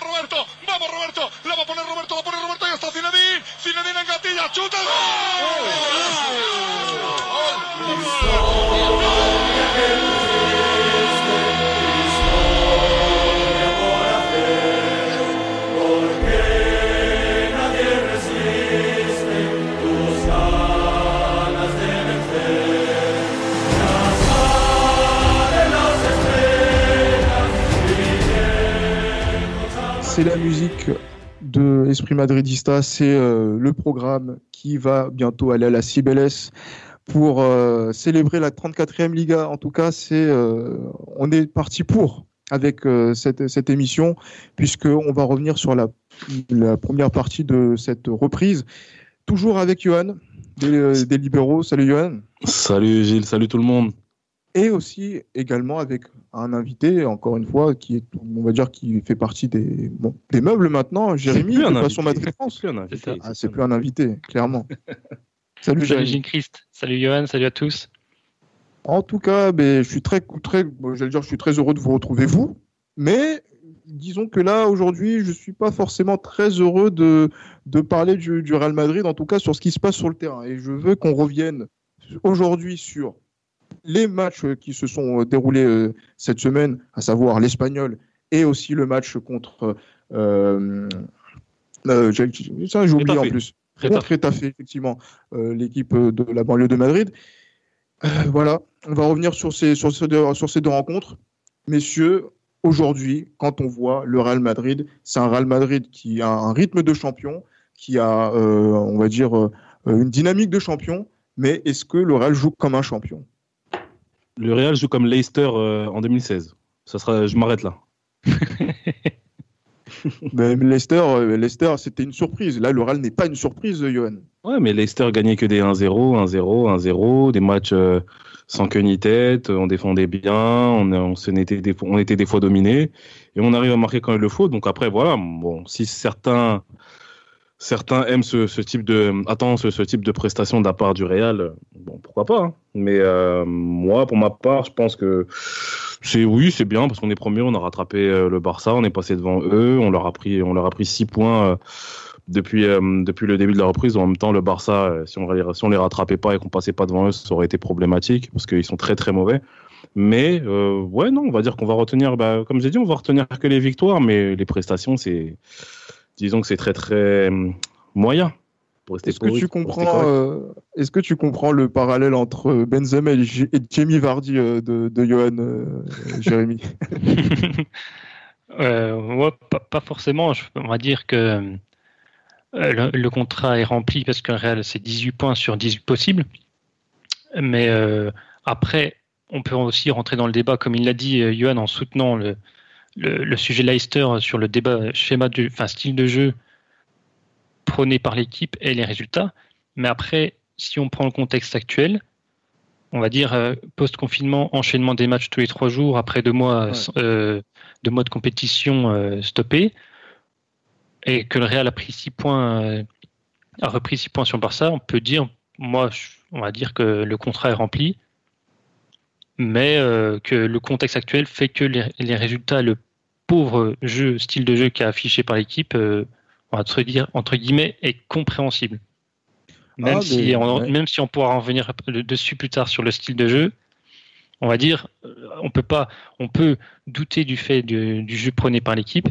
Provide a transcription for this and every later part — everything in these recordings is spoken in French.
Roberto. C'est la musique de Esprit Madridista, c'est euh, le programme qui va bientôt aller à la CBLS pour euh, célébrer la 34e Liga. En tout cas, c'est euh, on est parti pour avec cette, cette émission puisqu'on va revenir sur la, première partie de cette reprise. Toujours avec Johan des libéraux. Salut Johan. Salut Gilles, salut tout le monde et aussi également avec un invité, encore une fois, qui est, on va dire, qui fait partie des, bon, des meubles maintenant, Jérémy, de façon Madrid France. C'est plus un invité, clairement. salut Jérémy. Christ. Salut Johan, salut à tous. En tout cas, ben, je suis très, très, dire, je suis très heureux de vous retrouver vous, mais disons que là aujourd'hui, je suis pas forcément très heureux de, de parler du, du Real Madrid, en tout cas sur ce qui se passe sur le terrain. Et je veux qu'on revienne aujourd'hui sur les matchs qui se sont euh, déroulés euh, cette semaine, à savoir l'Espagnol et aussi le match contre. Euh, euh ça, j'ai oublié en plus. Contre Rétafé, effectivement, l'équipe de la banlieue de Madrid. voilà, on va revenir sur ces, sur, ces deux, sur ces deux rencontres. Messieurs, aujourd'hui, quand on voit le Real Madrid, c'est un Real Madrid qui a un rythme de champion, qui a, on va dire, une dynamique de champion, mais est-ce que le Real joue comme un champion? Le Real joue comme Leicester euh, en 2016. Ça sera, je m'arrête là. mais Leicester, euh, Leicester c'était une surprise. Là, le Real n'est pas une surprise, Johan. Ouais, mais Leicester gagnait que des 1-0, 1-0, 1-0, des matchs euh, sans queue ni tête. On défendait bien, on, on, était des, on était des fois dominés et on arrive à marquer quand il le faut. Donc après, voilà. Bon, si certains certains aiment ce, type de attends ce, type de prestation de la part du Real. Bon pourquoi pas hein. mais euh, moi pour ma part je pense que c'est oui c'est bien parce qu'on est premier on a rattrapé euh, le Barça on est passé devant eux on leur a pris on leur a pris six points euh, depuis depuis le début de la reprise. En même temps le Barça si on on les rattrapait pas et qu'on passait pas devant eux ça aurait été problématique parce qu'ils sont très très mauvais. Mais ouais non on va dire qu'on va retenir bah, comme j'ai dit on va retenir que les victoires mais les prestations c'est disons que c'est très très hum, moyen. Est-ce que tu comprends euh, Est-ce que tu comprends le parallèle entre Benzema et, Jamie Vardy euh, de, de, Johan euh, Jérémy? Pas, forcément. on va dire que le, contrat est rempli parce que le Real c'est 18 points sur 18 possibles. Mais après, on peut aussi rentrer dans le débat, comme il l'a dit Johan, en soutenant le, le, sujet Leicester sur le débat schéma du, enfin, style de jeu prôné par l'équipe et les résultats. Mais après, si on prend le contexte actuel, on va dire euh, post-confinement, enchaînement des matchs tous les trois jours après deux mois, euh, de mois de compétition euh, stoppé, et que le Real a pris six points, a repris six points sur Barça, on peut dire, moi, on va dire que le contrat est rempli mais euh, que le contexte actuel fait que les, résultats, le pauvre jeu, style de jeu qui est affiché par l'équipe, euh, on va dire, entre guillemets, est compréhensible. Même, ah, si on, même si on pourra en revenir dessus plus tard sur le style de jeu, on va dire, euh, on peut pas, on peut douter du fait du, jeu prôné par l'équipe,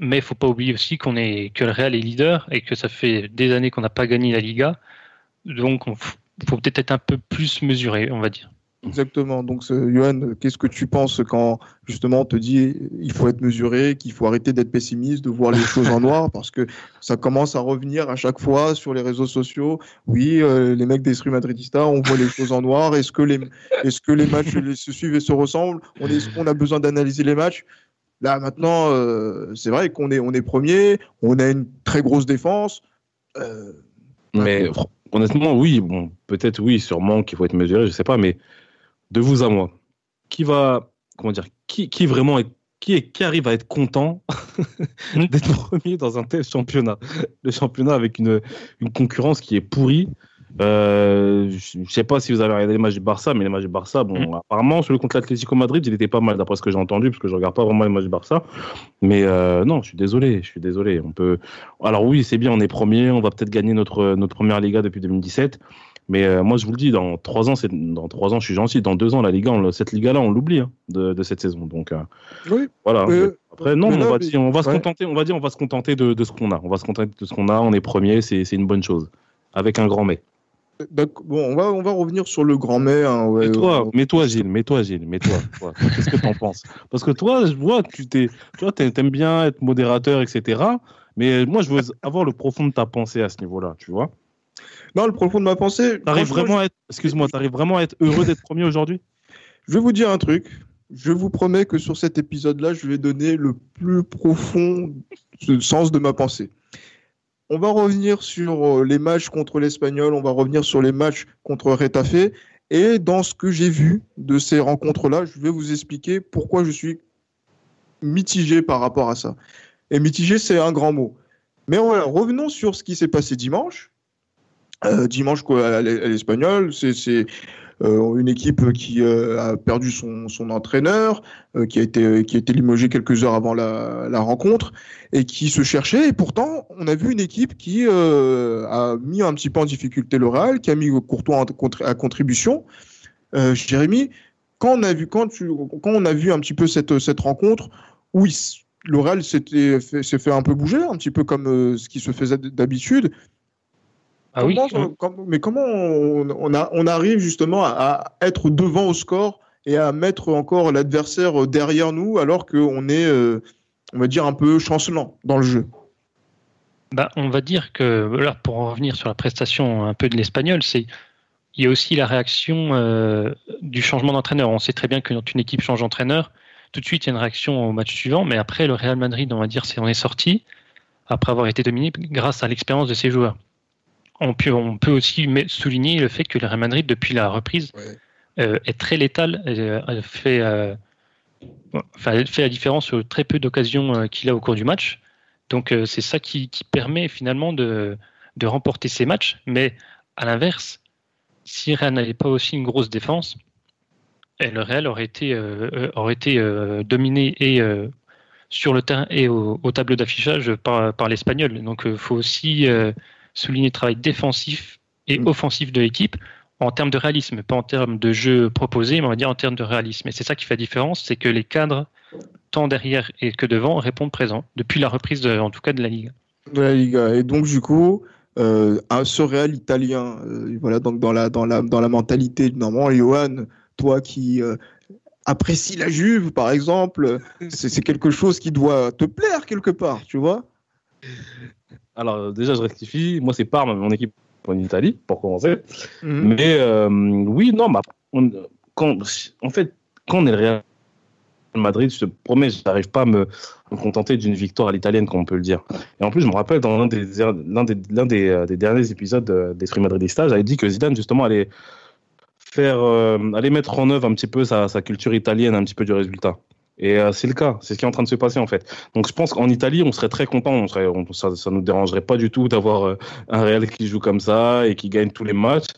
mais il faut pas oublier aussi qu'on est que le Real est leader et que ça fait des années qu'on n'a pas gagné la Liga, donc il faut peut-être être un peu plus mesuré, on va dire. Exactement. Donc, Johan, qu'est-ce que tu penses quand justement on te dit il faut être mesuré, qu'il faut arrêter d'être pessimiste, de voir les choses en noir, parce que ça commence à revenir à chaque fois sur les réseaux sociaux. Oui, euh, les mecs d'Esprit Madridista, on voit les choses en noir. Est-ce que les, est-ce que les matchs se suivent et se ressemblent? On est, on a besoin d'analyser les matchs? Là maintenant, euh, c'est vrai qu'on est, on est premier, on a une très grosse défense. Euh, mais honnêtement, oui, bon, peut-être oui, sûrement qu'il faut être mesuré, je sais pas, mais de vous à moi, qui va, comment dire, qui, qui vraiment est, qui, est, qui arrive à être content d'être premier dans un tel championnat? Le championnat avec une, une concurrence qui est pourrie. Euh, je ne sais pas si vous avez regardé les matchs du Barça, mais les matchs du Barça, bon, mm. apparemment, celui contre l'Atlético Madrid, il était pas mal, d'après ce que j'ai entendu, parce que je regarde pas vraiment les matchs du Barça. Mais euh, non, je suis désolé, je suis désolé. On peut. Alors oui, c'est bien, on est premier, on va peut-être gagner notre notre première Liga depuis 2017. Mais euh, moi, je vous le dis, dans trois ans, c'est dans trois ans, je suis gentil. Dans deux ans, la Liga, cette Liga-là, on l'oublie hein, de, de, cette saison. Donc, euh, oui. Voilà. Après, non, on, va dire, on va se contenter. On va dire, on va se contenter de, de ce qu'on a. On va se contenter de ce qu'on a. On est premier, c'est une bonne chose. Avec un grand mais. Bon, on va, on va revenir sur le grand mai. Hein, mais toi, mais toi, Gilles, mais toi, Gilles, mais toi, qu'est-ce que t'en penses? Parce que toi, je vois, tu t'es, tu vois, aimes bien être modérateur, etc. Mais moi, je veux avoir le profond de ta pensée à ce niveau-là, tu vois? Non, le profond de ma pensée. T'arrives vraiment à être, excuse-moi, t'arrives vraiment à être heureux d'être premier aujourd'hui? Je vais vous dire un truc. Je vous promets que sur cet épisode-là, je vais donner le plus profond sens de ma pensée. On va revenir sur euh, les matchs contre l'Espagnol, on va revenir sur les matchs contre Retafe. Et dans ce que j'ai vu de ces rencontres-là, je vais vous expliquer pourquoi je suis mitigé par rapport à ça. Et mitigé, c'est un grand mot. Mais voilà, revenons sur ce qui s'est passé dimanche. Euh, dimanche à l'Espagnol, c'est euh, une équipe qui euh, a perdu son, son entraîneur, euh, qui a été qui a été limogé quelques heures avant la, la, rencontre et qui se cherchait. Et pourtant, on a vu une équipe qui a mis un petit peu en difficulté le Real, qui a mis Courtois à contribution. Jérémy, quand on a vu quand, tu, quand on a vu un petit peu cette cette rencontre où le Real s'est fait, un peu bouger, un petit peu comme ce qui se faisait d'habitude. Ah oui. mais comment on, a, on, arrive justement à, être devant au score et à mettre encore l'adversaire derrière nous alors qu'on est, euh, on va dire, un peu chancelant dans le jeu? Bah, On va dire que, alors pour en revenir sur la prestation un peu de l'espagnol, c'est il y a aussi la réaction euh, du changement d'entraîneur. On sait très bien que quand une équipe change d'entraîneur, tout de suite il y a une réaction au match suivant, mais après le Real Madrid, on va dire, c'est on est sorti après avoir été dominé grâce à l'expérience de ses joueurs on peut, on peut aussi souligner le fait que le Real Madrid, depuis la reprise, euh, est très létal, euh, fait, euh, enfin, fait la différence sur très peu d'occasions qu'il a au cours du match. Donc c'est ça qui, permet finalement de, de, remporter ces matchs. Mais à l'inverse, si Real n'avait pas aussi une grosse défense, le Real aurait été, aurait été dominé et sur le terrain et au, tableau d'affichage par, par l'Espagnol. Donc il faut aussi souligner le travail défensif et mm. offensif de l'équipe en termes de réalisme, pas en termes de jeu proposé, mais on va dire en termes de réalisme. Et c'est ça qui fait la différence, c'est que les cadres, tant derrière et que devant, répondent présents depuis la reprise, de, en tout cas, de la Ligue. De la Liga. Et donc, du coup, euh, un, ce Real italien, euh, voilà, donc dans la, dans la, dans la mentalité, normalement, Johan, toi qui euh, apprécies la Juve, par exemple, c'est quelque chose qui doit te plaire quelque part, tu vois? Alors, déjà, je rectifie. Moi, c'est Parme, mon équipe en Italie, pour commencer. Mhm. Mais euh, oui, non, bah, quand, en fait, quand on est le Real Madrid, je te promets, je n'arrive pas à me, contenter d'une victoire à l'italienne, comme on peut le dire. Et en plus, je me rappelle, dans l'un des, l'un des, des, euh, des, derniers épisodes d'Esprit Madridista, j'avais dit que Zidane, justement, allait faire, euh, aller mettre en œuvre un petit peu sa, sa culture italienne, un petit peu du résultat. Et euh, c'est le cas, c'est ce qui est en train de se passer en fait. Donc je pense qu'en Italie, on serait très content, on serait, ça, ça nous dérangerait pas du tout d'avoir euh, un Real qui joue comme ça et qui gagne tous les matchs.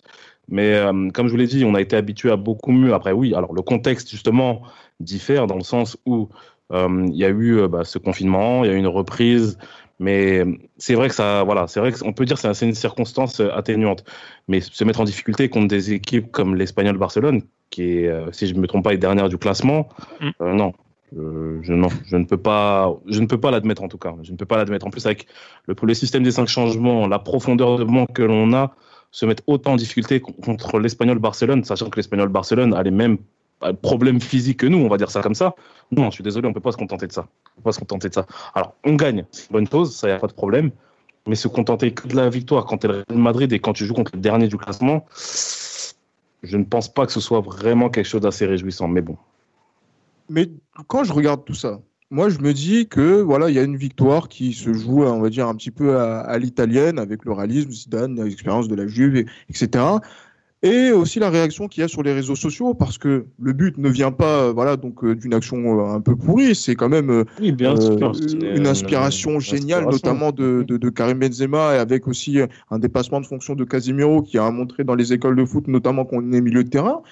Mais euh, comme je vous l'ai dit, on a été habitué à beaucoup mieux. Après, oui, alors le contexte justement diffère dans le sens où il y a eu bah, ce confinement, il y a eu une reprise, mais c'est vrai que ça, voilà, c'est vrai qu'on peut dire que c'est une circonstance atténuante. Mais se mettre en difficulté contre des équipes comme l'Espagnol Barcelone, qui est, si je ne me trompe pas, est dernière du classement, mm. non, euh, je, non, je ne peux pas, je ne peux pas l'admettre en tout cas. Je ne peux pas l'admettre. En plus, avec le, système des cinq changements, la profondeur de manque que l'on a, se mettre autant en difficulté contre l'Espagnol Barcelone, sachant que l'Espagnol Barcelone a les mêmes problèmes physiques que nous, on va dire ça comme ça. Non, je suis désolé, on peut pas se contenter de ça. On peut pas se contenter de ça. Alors, on gagne, c'est une bonne chose, ça y a pas de problème. Mais se contenter que de la victoire quand tu es le Real Madrid et quand tu joues contre le dernier du classement, je ne pense pas que ce soit vraiment quelque chose d'assez réjouissant. Mais bon, mais quand je regarde tout ça, moi je me dis que voilà, il y a une victoire qui se joue, on va dire un petit peu à, l'italienne avec le réalisme, Zidane, l'expérience de la Juve, etc. Et aussi la réaction qu'il y a sur les réseaux sociaux, parce que le but ne vient pas, voilà, donc euh, d'une action euh, un peu pourrie, c'est quand même euh, une inspiration géniale, notamment de, de, de, Karim Benzema, et avec aussi un dépassement de fonction de Casemiro qui a montré dans les écoles de foot, notamment qu'on est milieu de terrain.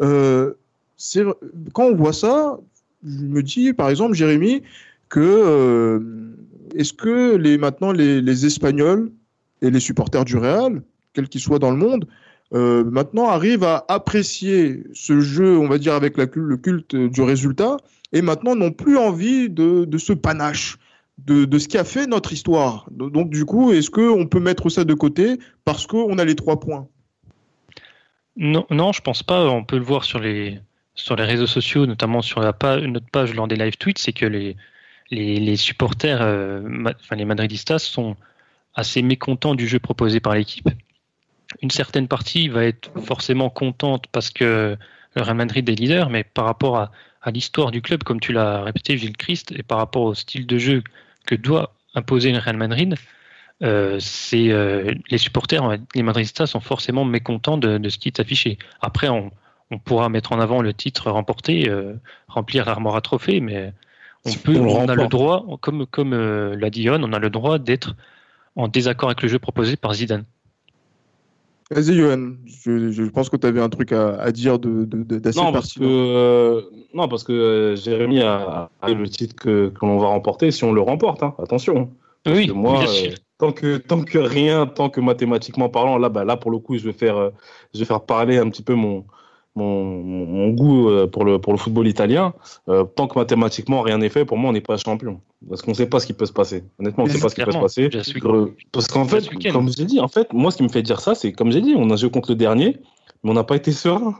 Euh, quand on voit ça, je me dis, par exemple, Jérémy, que euh, est-ce que les, maintenant les, Espagnols et les supporters du Real, quels qu'ils soient dans le monde, euh, maintenant arrivent à apprécier ce jeu, on va dire, avec le culte du résultat, et maintenant n'ont plus envie de, ce panache, de, de, ce qui a fait notre histoire. Donc, du coup, est-ce qu'on peut mettre ça de côté parce qu'on a les trois points? Non, non, je pense pas. On peut le voir sur les, sur les réseaux sociaux, notamment sur la page, notre page lors des live tweets, c'est que les, supporters, euh, enfin les Madridistas, sont assez mécontents du jeu proposé par l'équipe. Une certaine partie va être forcément contente parce que le Real Madrid est leader, mais par rapport à, l'histoire du club, comme tu l'as répété, Gilles Christ, et par rapport au style de jeu que doit imposer le Real Madrid, euh, euh, les supporters, les Madridistas sont forcément mécontents de, de ce qui est affiché. Après, on, on pourra mettre en avant le titre remporté, euh, remplir l'armoire à trophée, mais on peut, on, a le droit, comme comme euh, l'a dit on a le droit d'être en désaccord avec le jeu proposé par Zidane. Vas-y, Johan. Je, pense que tu avais un truc à, dire de, d'assez non, parce que, euh, non, parce que Jérémy a, le titre que, l'on va remporter si on le remporte. Hein. Attention. oui, moi, tant que tant que rien, tant que mathématiquement parlant, là, bah, là pour le coup, je vais faire, je vais faire parler un petit peu mon mon, goût euh, pour le, pour le football italien, euh, tant que mathématiquement rien n'est fait, pour moi, on n'est pas champion. Parce qu'on ne sait pas ce qui peut se passer. Honnêtement, on ne sait pas ce qui peut se passer. Parce qu'en fait, comme j'ai dit, en fait, moi, ce qui me fait dire ça, c'est comme j'ai dit, on a joué contre le dernier, mais on n'a pas été serein.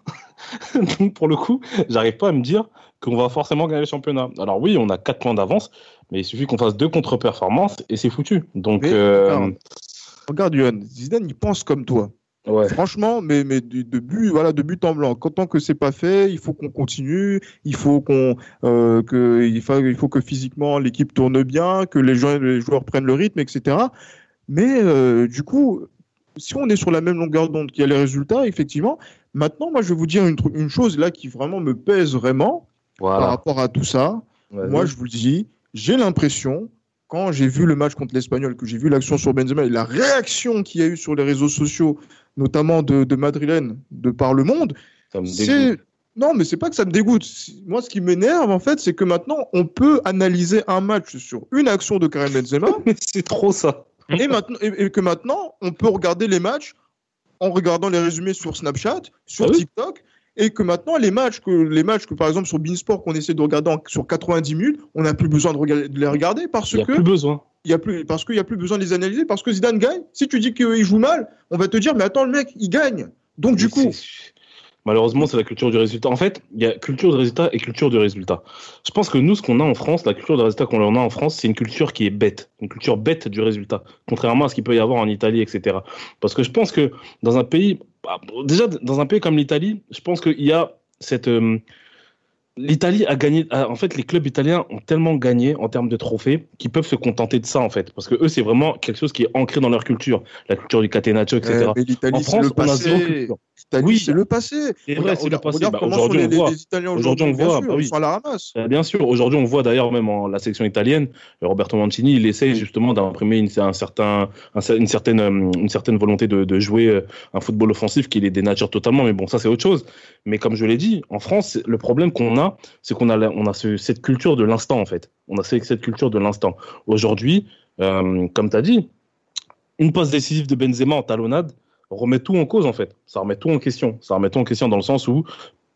Donc, pour le coup, j'arrive pas à me dire qu'on va forcément gagner le championnat. Alors oui, on a 4 points d'avance, mais il suffit qu'on fasse deux contre-performances et c'est foutu. Donc, euh... regarde, Yohan, Zidane, il pense comme toi. Franchement, mais, mais de, but, voilà, de but en blanc. Tant que c'est pas fait, il faut qu'on continue. Il faut qu'on, euh, que, il faut, il faut que physiquement l'équipe tourne bien, que les joueurs, les joueurs prennent le rythme, etc. Mais euh, du coup, si on est sur la même longueur d'onde, qu'il y a les résultats, effectivement. Maintenant, moi, je vais vous dire une, une chose là qui vraiment me pèse vraiment par rapport à tout ça. Moi, je vous le dis, j'ai l'impression quand j'ai vu le match contre l'Espagnol, que j'ai vu l'action sur Benzema et la réaction qu'il y a eu sur les réseaux sociaux notamment de, de Madrilène, de par le monde. C'est non, mais c'est pas que ça me dégoûte. Moi, ce qui m'énerve, en fait, c'est que maintenant, on peut analyser un match sur une action de Karim Benzema. c'est trop ça. Et, maintenant, et, que maintenant, on peut regarder les matchs en regardant les résumés sur Snapchat, sur ah TikTok, et que maintenant, les matchs, que, les matchs que par exemple sur Beansport, qu'on essaie de regarder sur 90 minutes, on n'a plus besoin de, de, les regarder parce n'y a plus besoin il y a plus, parce qu'il n'y a plus besoin de les analyser, parce que Zidane gagne. Si tu dis qu'il joue mal, on va te dire, mais attends, le mec, il gagne. Donc, du coup. Malheureusement, c'est la culture du résultat. En fait, il y a culture du résultat et culture du résultat. Je pense que nous, ce qu'on a en France, la culture du résultat qu'on a en France, c'est une culture qui est bête, une culture bête du résultat, contrairement à ce qu'il peut y avoir en Italie, etc. Parce que je pense que dans un pays, bah, déjà dans un pays comme l'Italie, je pense qu'il y a cette, euh, L'Italie a gagné. En fait, les clubs italiens ont tellement gagné en termes de trophées qu'ils peuvent se contenter de ça, en fait. Parce que eux, c'est vraiment quelque chose qui est ancré dans leur culture. La culture du catenaccio, etc. en France, on a zéro culture oui, c'est le passé. C'est vrai, c'est le passé. Bah, aujourd'hui, on voit. Aujourd'hui, on voit. Bah, oui. la ramasse. Euh, bien sûr. Aujourd'hui, on voit d'ailleurs même en la sélection italienne, euh, Roberto Mancini, il essaye justement d'imprimer une, un certain, une certaine, euh, une certaine volonté de, de, jouer un football offensif qui les dénature totalement. Mais bon, ça c'est autre chose. Mais comme je l'ai dit, en France, le problème qu'on a, c'est qu'on a, on a cette culture de l'instant en fait. On a cette culture de l'instant. Aujourd'hui, comme tu as dit, une passe décisive de Benzema en talonnade remet tout en cause en fait. Ça remet tout en question. Ça remet tout en question dans le sens où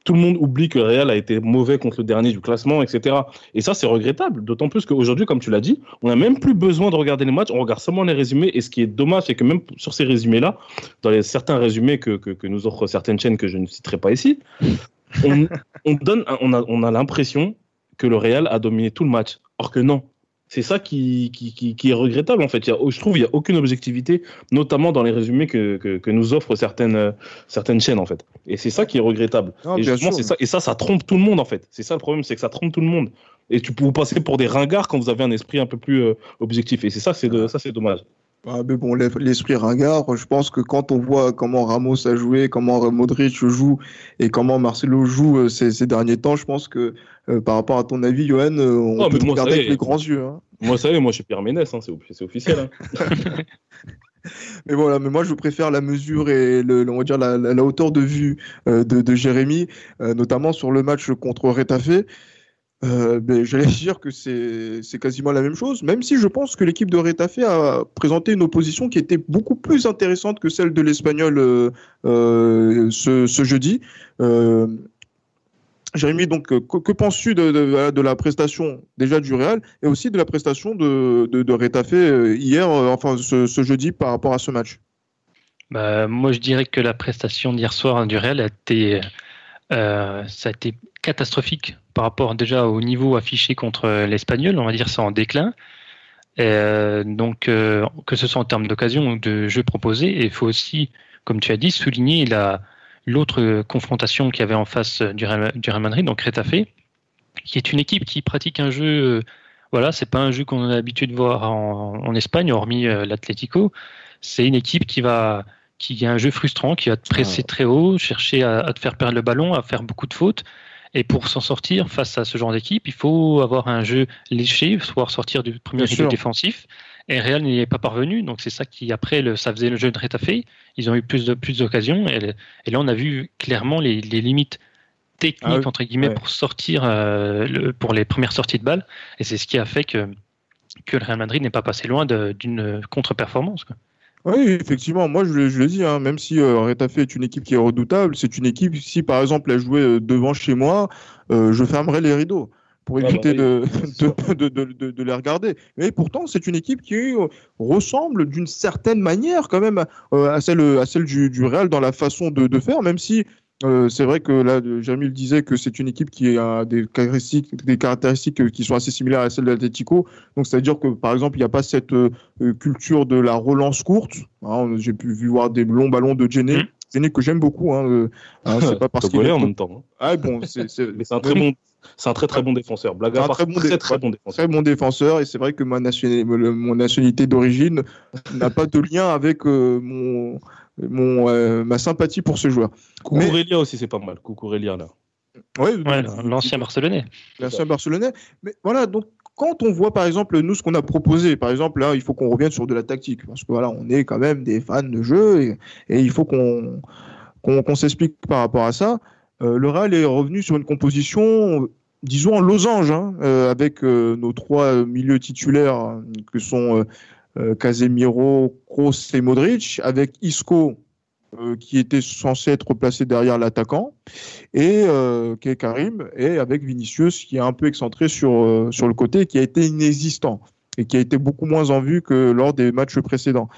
tout le monde oublie que le Real a été mauvais contre le dernier du classement, etc. Et ça, c'est regrettable. D'autant plus qu'aujourd'hui, comme tu l'as dit, on n'a même plus besoin de regarder les matchs. On regarde seulement les résumés. Et ce qui est dommage, c'est que même sur ces résumés-là, dans les, certains résumés que, que, nous offrent certaines chaînes que je ne citerai pas ici, on, on donne, on a, on a l'impression que le Real a dominé tout le match. Or que non. C'est ça qui, qui, qui, est regrettable en fait. Il y a, je trouve qu'il n'y a aucune objectivité, notamment dans les résumés que, que, que, nous offrent certaines, certaines chaînes en fait. Et c'est ça qui est regrettable. et, ça, et ça, ça trompe tout le monde en fait. C'est ça le problème, c'est que ça trompe tout le monde. Et tu peux vous passer pour des ringards quand vous avez un esprit un peu plus euh, objectif. Et c'est ça, c'est ça, c'est dommage. Ah, mais bon, l'esprit ringard, je pense que quand on voit comment Ramos a joué, comment Modric joue et comment Marcelo joue euh, ces, ces derniers temps, je pense que euh, par rapport à ton avis, Johan, euh, on oh, peut regarder avec les grands yeux. Hein. Moi, ça y est, moi je suis Pierre Ménès, hein, c'est officiel. Hein. mais voilà, mais moi je préfère la mesure et le, on va dire la, la, hauteur de vue de, de, Jérémy, notamment sur le match contre Retafe. Euh, ben, J'allais dire que c'est quasiment la même chose, même si je pense que l'équipe de Retafe a présenté une opposition qui était beaucoup plus intéressante que celle de l'Espagnol euh, euh, ce, ce, jeudi. Jérémy, donc, que, que penses-tu de, de, de, la prestation déjà du Real et aussi de la prestation de, de, de Retafe hier, enfin ce, ce, jeudi par rapport à ce match? Bah, Moi, je dirais que la prestation d'hier soir du Real a été, ça a été catastrophique par rapport déjà au niveau affiché contre l'Espagnol. On va dire ça en déclin. Euh, donc, que ce soit en termes d'occasion ou de jeux proposés, il faut aussi, comme tu as dit, souligner l'autre confrontation qu'il y avait en face du Real, du Real Madrid, donc Retafe, qui est une équipe qui pratique un jeu voilà, c'est pas un jeu qu'on a l'habitude de voir en, Espagne, hormis euh, l'Atlético. C'est une équipe qui va, qui a un jeu frustrant, qui va te presser très haut, chercher à, te faire perdre le ballon, à faire beaucoup de fautes. Et pour s'en sortir face à ce genre d'équipe, il faut avoir un jeu léché, pouvoir sortir du premier jeu défensif. Et Real n'y est pas parvenu, donc c'est ça qui après le, ça faisait le jeu de Retafe. Ils ont eu plus de plus d'occasions et, et, là on a vu clairement les, les limites technique ah entre guillemets pour sortir euh, pour les premières sorties de balles et c'est ce qui a fait que que le Real Madrid n'est pas passé loin d'une contre-performance. Oui, effectivement, moi je, le dis, hein, même si euh, Retafe est une équipe qui est redoutable, c'est une équipe, si par exemple elle jouait euh, devant chez moi, euh, je fermerais les rideaux pour ah bah éviter de, de, de, de, les regarder. Mais pourtant, c'est une équipe qui ressemble d'une certaine manière quand même à celle, à celle du, du Real dans la façon de, faire, même si euh, c'est vrai que là, Jérémy le disait que c'est une équipe qui a des caractéristiques, des caractéristiques qui sont assez similaires à celles de l'Atletico. Donc, c'est-à-dire que, par exemple, il n'y a pas cette euh, culture de la relance courte. Hein, J'ai pu voir des longs ballons de Jenny. Mmh. que j'aime beaucoup. Hein, euh, hein, c'est pas parce qu'il est en même temps. Ah bon, c'est un très bon. C'est un très très bon défenseur. Blague à très, bon, très, très, bon défenseur. Très bon défenseur et c'est vrai que ma nationalité, mon nationalité d'origine n'a pas de lien avec mon mon, euh, ma sympathie pour ce joueur. Cucurelia aussi, c'est pas mal. Cucurelia, là. Oui, l'ancien Barcelonais. L'ancien Barcelonais. Mais voilà, donc quand on voit par exemple nous ce qu'on a proposé, par exemple là, il faut qu'on revienne sur de la tactique parce que voilà, on est quand même des fans de jeu et, il faut qu'on qu'on s'explique par rapport à ça. Euh, le Real est revenu sur une composition, disons en losange, hein, euh, avec nos trois milieux titulaires que sont euh, Casemiro, Kroos et Modric, avec Isco euh, qui était censé être placé derrière l'attaquant, et euh, Karim, et avec Vinicius qui est un peu excentré sur, sur le côté, qui a été inexistant et qui a été beaucoup moins en vue que lors des matchs précédents.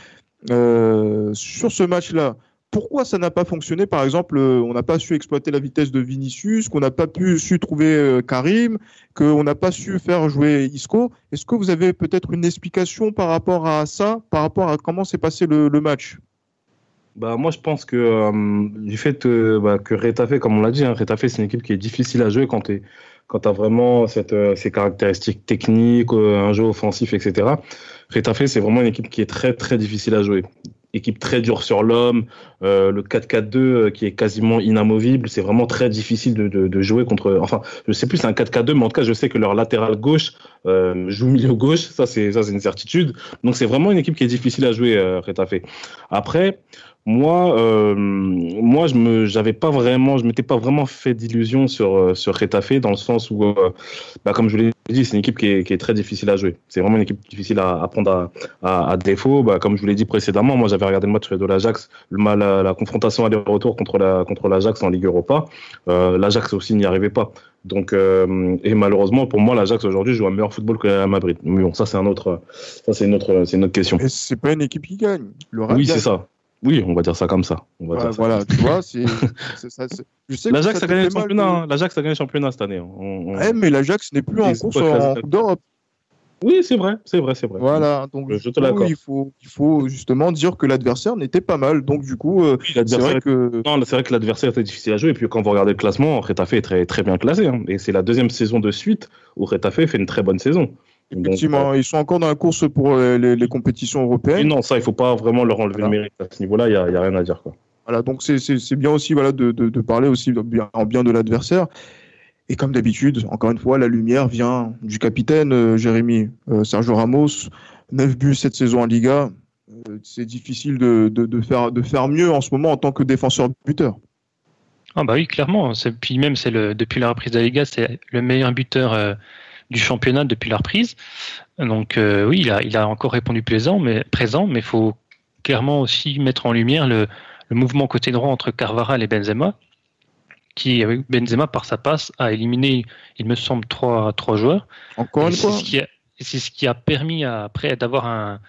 sur ce match-là, pourquoi ça n'a pas fonctionné Par exemple, euh, on n'a pas su exploiter la vitesse de Vinicius, qu'on n'a pas pu su trouver euh, Karim, qu'on n'a pas su faire jouer Isco. Est-ce que vous avez peut-être une explication par rapport à ça, par rapport à comment s'est passé le, match? Bah, moi, je pense que euh, du fait bah, que Retafe, comme on l'a dit, hein, c'est une équipe qui est difficile à jouer quand tu as vraiment ces caractéristiques techniques, un jeu offensif, etc. Retafe, c'est vraiment une équipe qui est très, très difficile à jouer équipe très dure sur l'homme, euh, le 4-4-2 euh, qui est quasiment inamovible. C'est vraiment très difficile de, de, de, jouer contre. Enfin, je sais plus c'est un 4-4-2, mais en tout cas, je sais que leur latéral gauche euh, joue milieu gauche. Ça, c'est ça, c'est une certitude. Donc, c'est vraiment une équipe qui est difficile à jouer, euh, Retafe. Après, moi, euh, moi, je me, j'avais pas vraiment, je m'étais pas vraiment fait d'illusions sur euh, sur Retafe dans le sens où, euh, bah, comme je vous l'ai dit, c'est une équipe qui est, qui est, très difficile à jouer. C'est vraiment une équipe difficile à, à prendre à, à, à défaut. Bah, comme je vous l'ai dit précédememment, moi, j'avais regardé le match de l'Ajax, le la, la confrontation aller-retour contre la contre l'Ajax en Ligue Europa. Euh, L'Ajax aussi n'y arrivait pas. Donc, euh, et malheureusement, pour moi, l'Ajax aujourd'hui joue un meilleur football que la Madrid. Mais bon, ça, c'est un autre, ça, c'est une autre, c'est une autre question. Mais c'est pas une équipe qui gagne. Le oui, c'est ça. Oui, on va dire ça comme ça. voilà, tu vois, c'est. L'Ajax a gagné le championnat. Hein. L'Ajax a gagné le championnat cette année. On, mais l'Ajax n'est plus en course en Coupe d'Europe. Oui, c'est vrai, c'est vrai, c'est vrai. Voilà, donc je te il faut, il faut justement dire que l'adversaire n'était pas mal. Donc du coup, euh, c'est vrai que non, c'est vrai que l'adversaire était difficile à jouer. Et puis quand vous regardez le classement, Retafe est très très bien classé. Hein. Et c'est la deuxième saison de suite où Retafe fait une très bonne saison. Effectivement, ils sont encore dans la course pour les, compétitions européennes. non, ça, il faut pas vraiment leur enlever le mérite à ce niveau-là. Il y a, y a, rien à dire, quoi. Voilà, donc c'est bien aussi voilà de, de, de parler aussi en bien de l'adversaire. Et comme d'habitude, encore une fois, la lumière vient du capitaine euh, Jérémy euh, Sergio Ramos. 9 buts cette saison en Liga. Euh, c'est difficile de, de, faire, de faire mieux en ce moment en tant que défenseur buteur. Ah bah oui, clairement. Puis même, c'est le, depuis la reprise de la Liga, c'est le meilleur buteur du championnat depuis la reprise. Donc euh, oui, il a, il a encore répondu présent, mais présent, mais il faut clairement aussi mettre en lumière le, le, mouvement côté droit entre Carvaral et Benzema, qui avec Benzema par sa passe a éliminé, il me semble, trois, trois joueurs. Encore une fois. C'est ce qui a permis après d'avoir un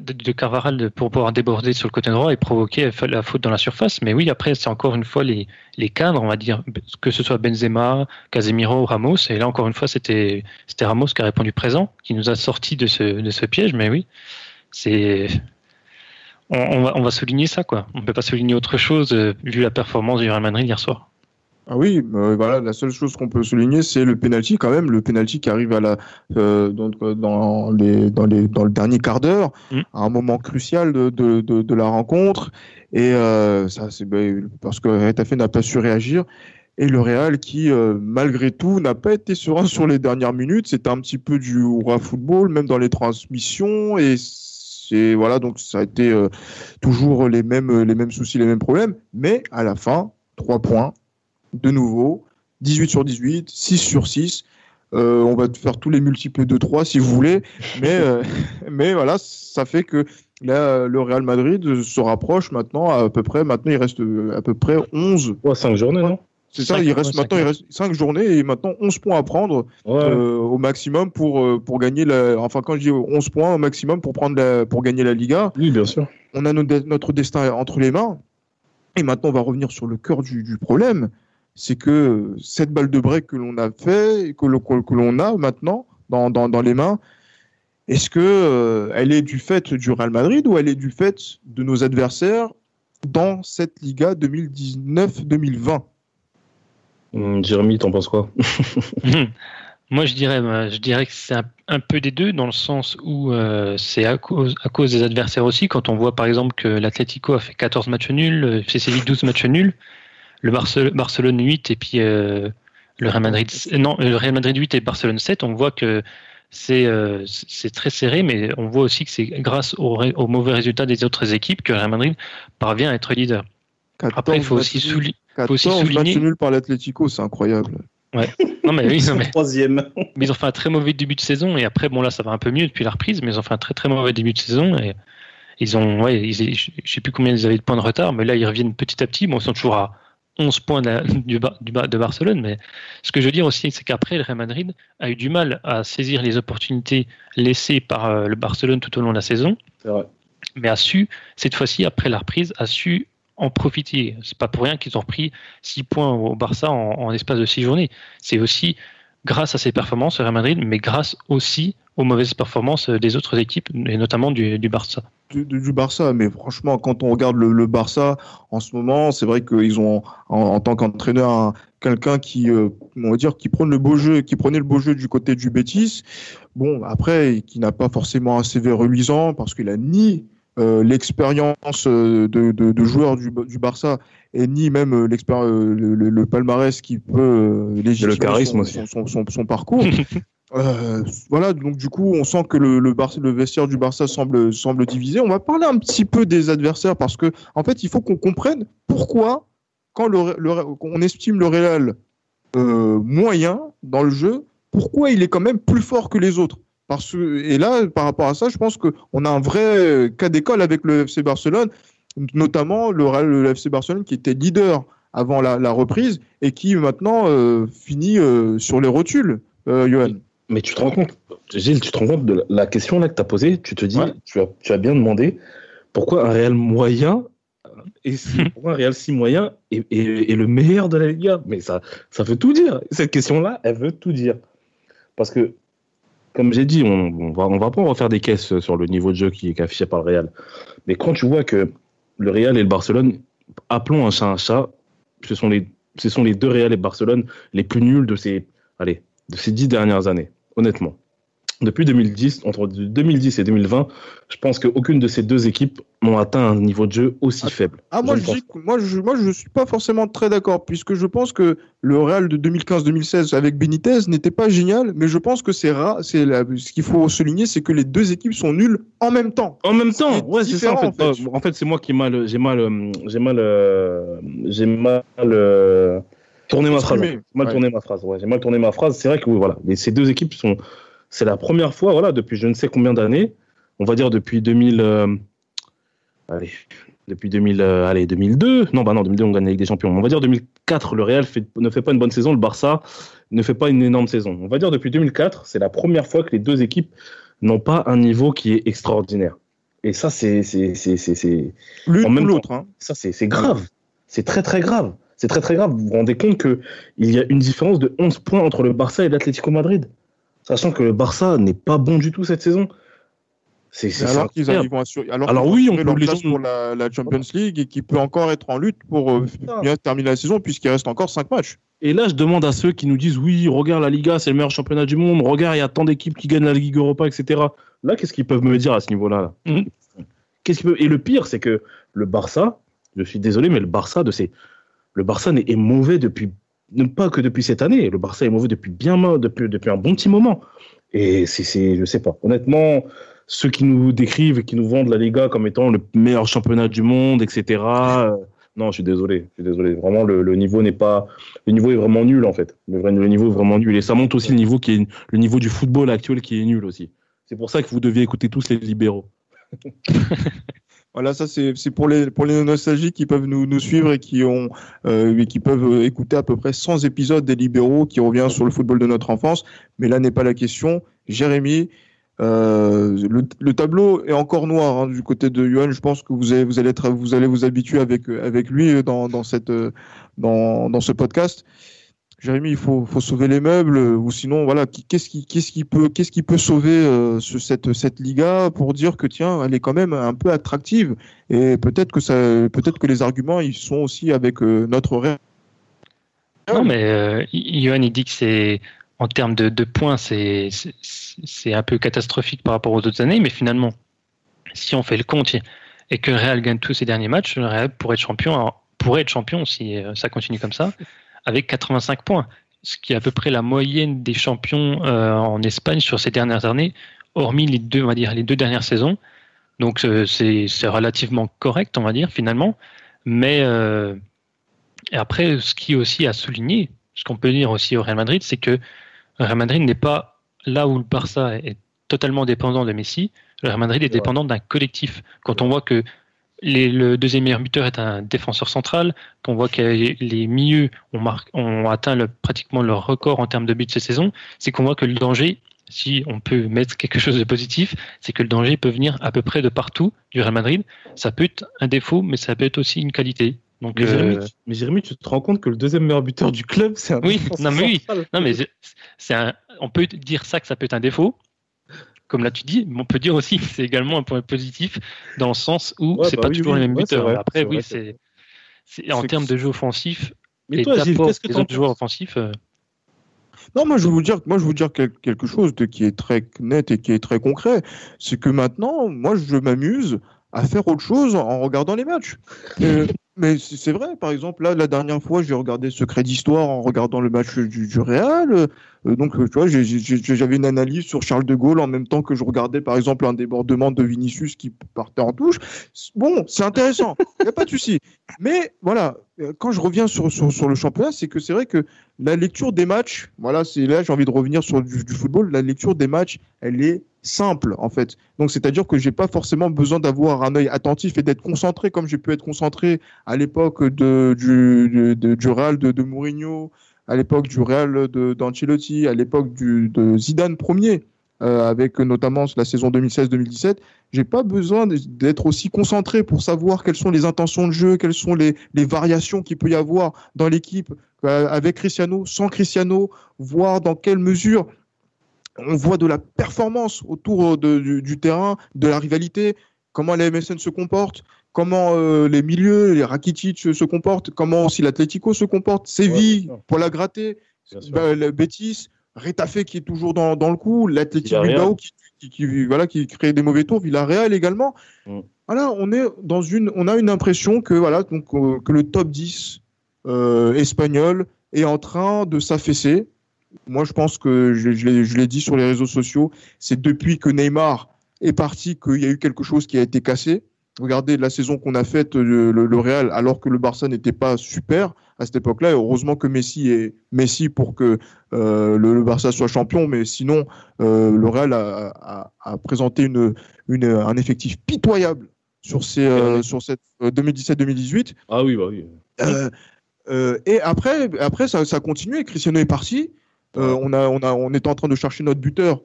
de, de Carvaral pour pouvoir déborder sur le côté droit et provoquer la faute dans la surface. Mais oui, après, c'est encore une fois les, les cadres, on va dire, que ce soit Benzema, Casemiro Ramos. Et là, encore une fois, c'était Ramos qui a répondu présent, qui nous a sorti de ce, de ce piège. Mais oui, c'est. On, va, on va souligner ça, quoi. On ne peut pas souligner autre chose euh, vu la performance du Real Madrid hier soir. Ah oui, euh, voilà, la seule chose qu'on peut souligner, c'est le penalty quand même, le penalty qui arrive à la euh, dans, dans, les dans les dans le dernier quart d'heure, mm. à un moment crucial de de, de, de la rencontre, et euh, ça c'est ben, parce que Retafe n'a pas su réagir. Et le Real qui, euh, malgré tout, n'a pas été serein sur les dernières minutes. C'était un petit peu du hurrah football, même dans les transmissions. Et c'est voilà, donc ça a été euh, toujours les mêmes les mêmes soucis, les mêmes problèmes. Mais à la fin, trois points de nouveau, 18 sur 18, 6 sur 6. Euh, on va faire tous les multiples de 3 si vous voulez, mais, euh, mais voilà, ça fait que là, le Real Madrid se rapproche maintenant à, peu près, maintenant il reste à peu près 11. 5 journées, non? C'est ça, il reste maintenant il reste 5 journées et maintenant 11 points à prendre euh, au maximum pour, pour gagner la. Enfin, quand je dis 11 points au maximum pour, prendre la, pour gagner la Liga. Oui, bien sûr. On a notre, notre destin entre les mains. Et maintenant, on va revenir sur le cœur du, du problème c'est que cette balle de break que l'on a fait, que l'on a maintenant dans, dans, les mains, est-ce que euh, elle est du fait du Real Madrid ou elle est du fait de nos adversaires dans cette Liga 2019-2020 hum, Jérémy, t'en penses quoi? Moi, je dirais, je dirais que c'est un, peu des deux, dans le sens où euh, c'est à cause, à cause des adversaires aussi. Quand on voit par exemple que l'Atlético a fait 14 matchs nuls, euh, FC Séville 12 matchs nuls, le Barcelone 8 et puis euh, le Real Madrid non le Real Madrid 8 et Barcelone 7, on voit que c'est euh, c'est très serré, mais on voit aussi que c'est grâce aux, mauvais résultats des autres équipes que le Real Madrid parvient à être leader. Après, il faut aussi, souligner. 14 faut aussi souligner. nul par l'Atlético, c'est incroyable. Ouais. Non mais oui, non, mais... troisième. Mais ils ont fait un très mauvais début de saison et après bon là ça va un peu mieux depuis la reprise, mais ils ont fait un très très mauvais début de saison et ils ont ouais, ils, je sais plus combien ils avaient de points de retard, mais là ils reviennent petit à petit. Bon, ils sont toujours à 11 points de, du, de Barcelone, mais ce que je veux dire aussi, c'est qu'après, le Real Madrid a eu du mal à saisir les opportunités laissées par euh, le Barcelone tout au long de la saison, mais a su, cette fois-ci, après la reprise, a su en profiter. C'est pas pour rien qu'ils ont repris 6 points au Barça en, en espace de 6 journées. C'est aussi grâce à ses performances, le Real Madrid, mais grâce aussi aux mauvaises performances des autres équipes, et notamment du, Barça. Du, Barça, mais franchement, quand on regarde le, Barça en ce moment, c'est vrai qu'ils ont en, tant qu'entraîneur quelqu'un qui, euh, on va dire, qui prend le beau jeu, qui prenait le beau jeu du côté du Betis. Bon, après, qui n'a pas forcément un CV reluisant parce qu'il a ni euh, l'expérience euh, de, de, joueur du, du, Barça et ni même euh, le, le, palmarès qui peut légitimer le charisme son, son, son, parcours. voilà, donc du coup, on sent que le, le, le, vestiaire du Barça semble, semble divisé. On va parler un petit peu des adversaires parce que, en fait, il faut qu'on comprenne pourquoi, quand le, on estime le Real moyen dans le jeu, pourquoi il est quand même plus fort que les autres. Parce et là, par rapport à ça, je pense qu'on a un vrai cas d'école avec le FC Barcelone, notamment le, FC Barcelone qui était leader avant la, reprise et qui maintenant euh, finit euh, sur les rotules, euh, Johan. Mais tu te rends compte, Gilles, tu te rends compte de la question là que tu as posée, tu te dis, tu, as, tu as bien demandé pourquoi un réel moyen et pourquoi un Real si moyen est, le meilleur de la Liga Mais ça, ça veut tout dire. Cette question-là, elle veut tout dire. Parce que comme j'ai dit, on, on, va, on va pas refaire des caisses sur le niveau de jeu qui est affiché par le Real. Mais quand tu vois que le Real et le Barcelone, appelons un chat un chat, ce sont les, ce sont les deux Real et Barcelone les plus nuls de ces, allez, de ces dix dernières années, honnêtement depuis 2010, entre 2010 et 2020, je pense qu'aucune de ces deux équipes n'ont atteint un niveau de jeu aussi ah, faible. Ah, moi, je, dis, moi, je, moi, je suis pas forcément très d'accord, puisque je pense que le Real de 2015-2016 avec Benitez n'était pas génial, mais je pense que c'est rare. C'est ce qu'il faut souligner, c'est que les deux équipes sont nulles en même temps. En même temps, ouais, c'est ça. En fait, en fait, c'est moi qui mal, j'ai mal, j'ai mal, j'ai mal. Euh, ma phrase. Mal tourné ma phrase. Ouais, j'ai mal tourné ma phrase. C'est vrai que oui, voilà. Mais ces deux équipes sont c'est la première fois, voilà, depuis je ne sais combien d'années, on va dire depuis 2000, euh, allez, depuis 2000, euh, allez, 2002, non, bah non, 2002 on gagne avec des champions. On va dire 2004, le Real ne fait pas une bonne saison, le Barça ne fait pas une énorme saison. On va dire depuis 2004, c'est la première fois que les deux équipes n'ont pas un niveau qui est extraordinaire. Et ça, c'est. L'une ou l'autre. Hein. Ça, c'est grave. C'est très, très grave. C'est très, très grave. Vous vous rendez compte qu'il y a une différence de 11 points entre le Barça et l'Atlético Madrid. Sachant que le Barça n'est pas bon du tout cette saison. C'est, alors qu'ils vont assurer. Alors, oui, on peut les gens pour la, la, Champions League et qui peut encore être en lutte pour euh, bien terminer la saison puisqu'il reste encore 5 matchs. Et là, je demande à ceux qui nous disent oui, regarde la Liga, c'est le meilleur championnat du monde, regarde, il y a tant d'équipes qui gagnent la Ligue Europa, etc. Là, qu'est-ce qu'ils peuvent me dire à ce niveau-là. Qu'est-ce Et le pire, c'est que le Barça, je suis désolé, mais le Barça de ces, le Barça est mauvais depuis, pas que depuis cette année. Le Barça est mauvais depuis bien, depuis, depuis un bon petit moment. Et c'est, je sais pas. Honnêtement, ceux qui nous décrivent et qui nous vendent la Liga comme étant le meilleur championnat du monde, etc. Euh, non, je suis désolé. Je suis désolé. Vraiment, le, niveau n'est pas. Le niveau est vraiment nul en fait. Le, niveau est vraiment nul et ça montre aussi le niveau qui est le niveau du football actuel qui est nul aussi. C'est pour ça que vous deviez écouter tous les libéraux. Voilà, ça c'est pour les pour les nostalgiques qui peuvent nous, nous suivre et qui ont euh, qui peuvent écouter à peu près 100 épisodes des libéraux qui revient sur le football de notre enfance. Mais là n'est pas la question. Jérémy, euh, le, tableau est encore noir hein, du côté de Yuan. Je pense que vous allez vous allez être, vous allez vous habituer avec avec lui dans dans cette dans dans ce podcast. Jérémy, il faut, sauver les meubles ou sinon voilà qu'est-ce qui peut sauver euh, cette Liga pour dire que tiens elle est quand même un peu attractive et peut-être que les arguments ils sont aussi avec euh, notre rêve. Non mais euh, Johan il dit que c'est en termes de, points c'est un peu catastrophique par rapport aux autres années mais finalement si on fait le compte et que Real gagne tous ses derniers matchs Real être champion pourrait être champion si ça continue comme ça avec 85 points, ce qui est à peu près la moyenne des champions euh, en Espagne sur ces dernières années, hormis les deux, on va dire, les deux dernières saisons. Donc euh, c'est relativement correct, on va dire, finalement. Mais euh, après, ce qui est aussi à souligner, ce qu'on peut dire aussi au Real Madrid, c'est que le Real Madrid n'est pas là où le Barça est totalement dépendant de Messi. Le Real Madrid est dépendant d'un collectif. Quand on voit que le deuxième meilleur buteur est un défenseur central. Qu'on voit que les milieux ont, atteint pratiquement leur record en termes de buts cette saison. C'est qu'on voit que le danger, si on peut mettre quelque chose de positif, c'est que le danger peut venir à peu près de partout du Real Madrid. Ça peut être un défaut, mais ça peut être aussi une qualité. Donc, mais, Jérémy, euh, tu te rends compte que le deuxième meilleur buteur du club, c'est un. Oui, non, mais oui. Non, mais c'est on peut dire ça que ça peut être un défaut, comme là tu dis, on peut dire aussi que c'est également un point positif dans le sens où c'est bah pas toujours les mêmes buteurs. Après, oui, c'est en termes de jeu offensif mais et d'apport des autres joueurs offensifs. Euh, non, moi je vais vous dire, moi je vous dire quelque chose de qui est très net et qui est très concret, c'est que maintenant, moi je m'amuse à faire autre chose en regardant les matchs. Euh, mais c'est vrai, par exemple, là, la dernière fois, j'ai regardé Secret d'Histoire en regardant le match du, du Real. Euh, donc, tu vois, j'avais une analyse sur Charles de Gaulle en même temps que je regardais, par exemple, un débordement de Vinicius qui partait en touche. Bon, c'est intéressant, il n'y a pas de souci. Mais voilà, euh, quand je reviens sur, sur, le championnat, c'est que c'est vrai que la lecture des matchs, voilà, c'est là, j'ai envie de revenir sur du, football, la lecture des matchs, elle est simple en fait. Donc c'est-à-dire que j'ai pas forcément besoin d'avoir un œil attentif et d'être concentré comme j'ai pu être concentré à l'époque de du, du Real de, de Mourinho, à l'époque du Real d'Ancelotti, à l'époque de Zidane premier. Euh, avec notamment la saison 2016-2017, j'ai pas besoin d'être aussi concentré pour savoir quelles sont les intentions de jeu, quelles sont les, variations qu'il peut y avoir dans l'équipe euh, avec Cristiano, sans Cristiano, voir dans quelle mesure on voit de la performance autour de, du, terrain, de la rivalité, comment les MSN se comportent, comment euh, les milieux, les Rakitic se, comportent, comment aussi l'Atlético se comporte, Séville pour la gratter, bah, le Betis, Retafe qui est toujours dans, dans le coup, l'Atlético Bilbao qui, qui, voilà, qui crée des mauvais tours, Villarreal également. Mm. Voilà, on est dans une, on a une impression que voilà, donc euh, que le top 10 euh, espagnol est en train de s'affaisser moi, je pense que je, je l'ai dit sur les réseaux sociaux, c'est depuis que Neymar est parti qu'il y a eu quelque chose qui a été cassé. Regardez la saison qu'on a faite, le, le, Real, alors que le Barça n'était pas super à cette époque-là. heureusement que Messi est Messi pour que euh, le, Barça soit champion. Mais sinon, euh, le Real a, a, a présenté une, une, un effectif pitoyable sur, ces, euh, sur cette 2017-2018. Ah oui, bah oui. et après, après ça, ça a continué. Cristiano est parti. Euh, on, a, on, a, on était en train de chercher notre buteur.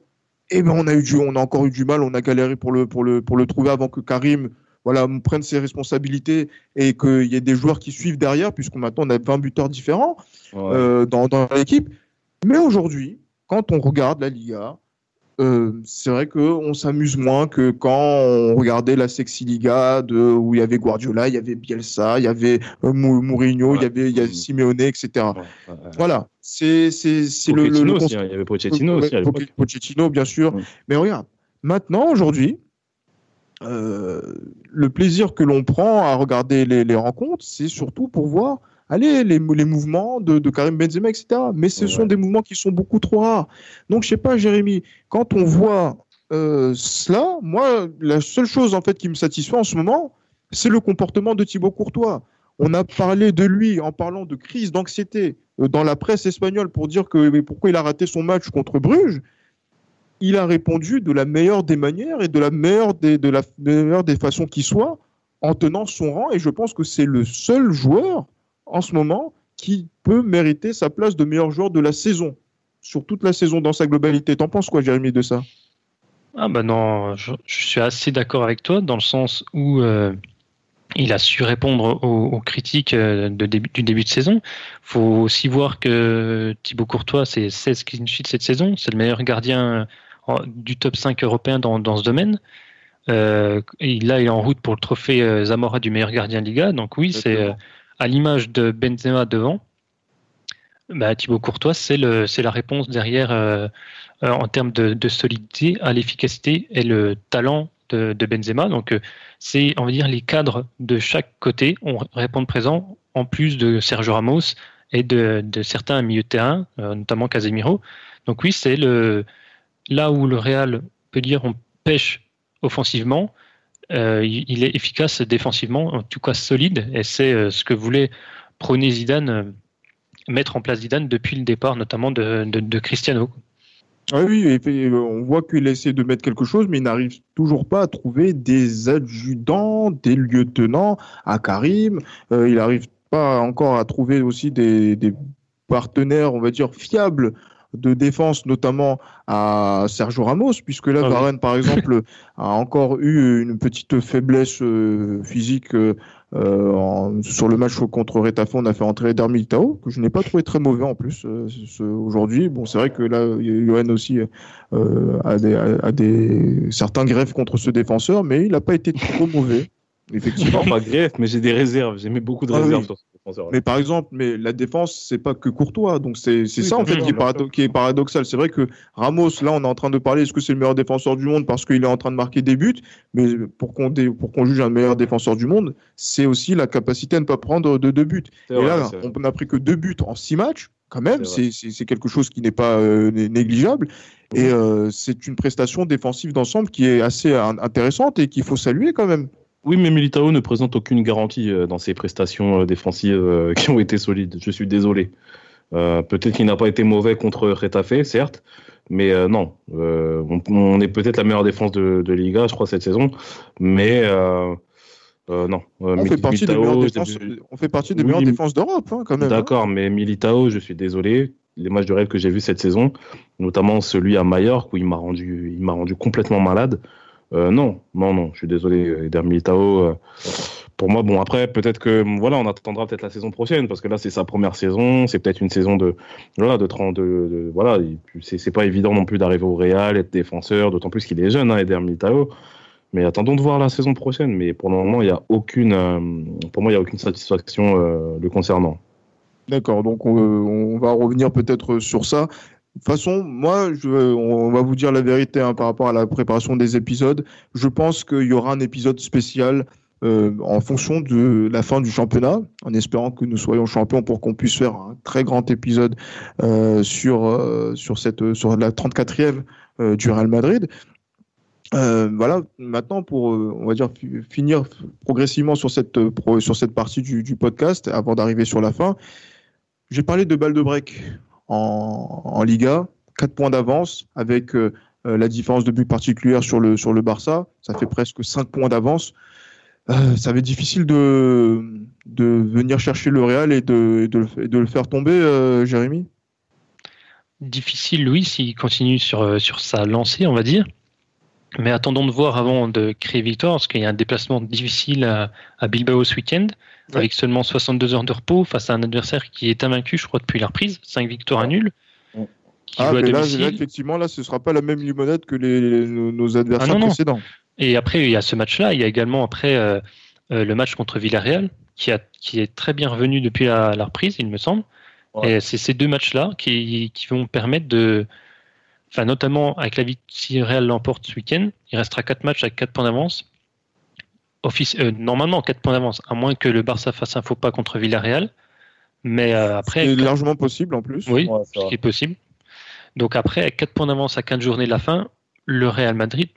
Et eh ben on a eu du, on a encore eu du mal, on a galéré pour le pour le pour le trouver avant que Karim voilà prenne ses responsabilités et qu'il y ait des joueurs qui suivent derrière, puisqu'on maintenant on a 20 buteurs différents euh, dans, dans l'équipe. Mais aujourd'hui, quand on regarde la Liga, euh, c'est vrai qu'on s'amuse moins que quand on regardait la Sexy Liga de, où il y avait Guardiola, il y avait Bielsa, il y avait euh, Mourinho, il y avait il y Simeone, etc. voilà, c'est c'est le, le, le il y avait Pochettino aussi. Pochettino, bien sûr. Mais regarde, maintenant aujourd'hui, le plaisir que l'on prend à regarder les, les rencontres, c'est surtout pour voir allez, les, les mouvements de, de, Karim Benzema, etc. Mais ce sont des mouvements qui sont beaucoup trop rares. Donc, je sais pas, Jérémy, quand on voit euh, cela, moi, la seule chose en fait qui me satisfait en ce moment, c'est le comportement de Thibaut Courtois. On a parlé de lui en parlant de crise d'anxiété euh, dans la presse espagnole pour dire que mais pourquoi il a raté son match contre Bruges? Il a répondu de la meilleure des manières et de la meilleure des, de la meilleure des façons qui soit en tenant son rang. Et je pense que c'est le seul joueur en ce moment qui peut mériter sa place de meilleur joueur de la saison, sur toute la saison dans sa globalité. T'en penses quoi, Jérémy, de ça? Ah bah non, je, suis assez d'accord avec toi dans le sens où euh, il a su répondre aux, critiques euh, du début de saison. Faut aussi voir que Thibaut Courtois, c'est 16 clean sheets cette saison, c'est le meilleur gardien euh, du top 5 européen dans, dans ce domaine. Euh, et là, il est en route pour le trophée Zamora du meilleur gardien de Liga. Donc oui, c'est à l'image de Benzema devant, bah, Thibaut Courtois, c'est la réponse derrière euh, euh, en termes de, solidité à l'efficacité et le talent de, Benzema. Donc, euh, c'est, on va dire, les cadres de chaque côté ont répondre présent, en plus de Sergio Ramos et de, certains milieux de terrain, notamment Casemiro. Donc, oui, c'est le, là où le Real peut dire on pêche offensivement, euh, il est efficace défensivement, en tout cas solide, et c'est euh, ce que voulait prôner Zidane, euh, mettre en place Zidane depuis le départ, notamment de, Cristiano. Ah oui, on voit qu'il essaie de mettre quelque chose, mais il n'arrive toujours pas à trouver des adjudants, des lieutenants à Karim. il n'arrive pas encore à trouver aussi des, partenaires, on va dire, fiables de défense, notamment à Sergio Ramos, puisque là, ah Varane, par exemple, a encore eu une petite faiblesse euh, physique euh, euh, sur le match contre Retafe. On a fait entrer Eder Militao, que je n'ai pas trouvé très mauvais en plus aujourd'hui. Bon, c'est vrai que là, Johan aussi a des, a, des certains greffes contre ce défenseur, mais il n'a pas été trop mauvais. Effectivement. pas greffe, mais j'ai des réserves. J'ai mis beaucoup de ah réserves sur mais par exemple, mais la défense, c'est pas que Courtois. Donc c'est ça en fait qui est, qui est paradoxal. C'est vrai que Ramos, là, on est en train de parler, est-ce que c'est le meilleur défenseur du monde parce qu'il est en train de marquer des buts? Mais pour qu'on pour qu'on juge un meilleur défenseur du monde, c'est aussi la capacité à ne pas prendre de deux buts. Et là, on n'a pris que deux buts en six matchs. Quand même, c'est quelque chose qui n'est pas euh, négligeable. Et euh, c'est une prestation défensive d'ensemble qui est assez intéressante et qu'il faut saluer quand même. Oui, mais Militao ne présente aucune garantie euh, dans ses prestations euh, défensives euh, qui ont été solides. Je suis désolé. peut-être qu'il n'a pas été mauvais contre Retafe, certes, mais non. On, est peut-être la meilleure défense de, Liga, je crois, cette saison, mais non. On fait, partie des meilleures défenses, on fait partie des meilleures défenses d'Europe, hein, quand même. Hein. D'accord, mais Militao, je suis désolé. Les matchs de rêve que j'ai vus cette saison, notamment celui à Mallorca, où il m'a rendu, il m'a rendu complètement malade. Euh, non, non, non, je suis désolé, Eder Militao. Euh, pour moi, bon, après, peut-être que, voilà, on attendra peut-être la saison prochaine, parce que là, c'est sa première saison, c'est peut-être une saison de, voilà, de 30, de, voilà, c'est pas évident non plus d'arriver au Real, être défenseur, d'autant plus qu'il est jeune, hein, Eder Militao. Mais attendons de voir la saison prochaine. Mais pour le moment, il y a aucune, euh, pour moi, il n'y a aucune satisfaction le concernant. D'accord, donc on, on, va revenir peut-être sur ça. De toute façon, moi, je, on va vous dire la vérité hein, par rapport à la préparation des épisodes. Je pense qu'il y aura un épisode spécial euh, en fonction de la fin du championnat, en espérant que nous soyons champions pour qu'on puisse faire un très grand épisode euh, sur, euh, sur, cette, sur la 34e du Real Madrid. voilà, maintenant pour, on va dire, finir progressivement sur cette, sur cette partie du, du podcast, avant d'arriver sur la fin, j'ai parlé de balle de break en, Liga, 4 points d'avance avec euh, euh, la différence de but particulière sur le, sur le Barça. Ça fait presque 5 points d'avance. Euh, ça va être difficile de, de venir chercher le Real et de, de, le faire tomber, Jérémy? Difficile, oui, s'il continue sur, sur sa lancée, on va dire. Mais attendons de voir avant de créer victoire, parce qu'il y a un déplacement difficile à, Bilbao ce week-end, avec seulement 62 heures de repos face à un adversaire qui est invaincu, je crois, depuis la reprise, 5 victoires à nul. Ah, mais là, effectivement, là, ce ne sera pas la même limonade que les, nos, adversaires ah, précédents. Et après, il y a ce match-là. Il y a également après euh, euh, le match contre Villarreal, qui, a, qui est très bien revenu depuis la, reprise, il me semble. Et c'est ces deux matchs-là qui, qui, vont permettre de. Enfin, notamment avec la vie, si Real l'emporte ce week-end, il restera 4 matchs avec 4 points d'avance. Office, euh, normalement, 4 points d'avance, à moins que le Barça fasse un faux pas contre Villarreal. Mais après. C'est largement possible en plus. Oui, ce qui est possible. Donc après, à 4 points d'avance à 15 journées de la fin, le Real Madrid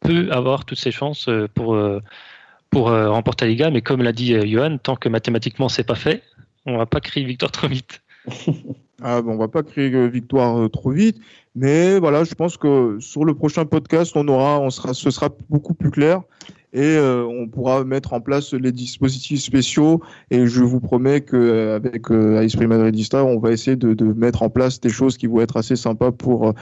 peut avoir toutes ses chances euh, pour, euh, pour euh, remporter la Liga. Mais comme l'a dit Johan, tant que mathématiquement c'est pas fait, on va pas crier victoire trop vite. ah, bon, on va pas crier victoire trop vite, mais voilà, je pense que sur le prochain podcast, on aura, on sera, ce sera beaucoup plus clair et euh, on pourra mettre en place les dispositifs spéciaux. Et je vous promets qu'avec euh, euh Esprit Madridista, on va essayer de, mettre en place des choses qui vont être assez sympas pour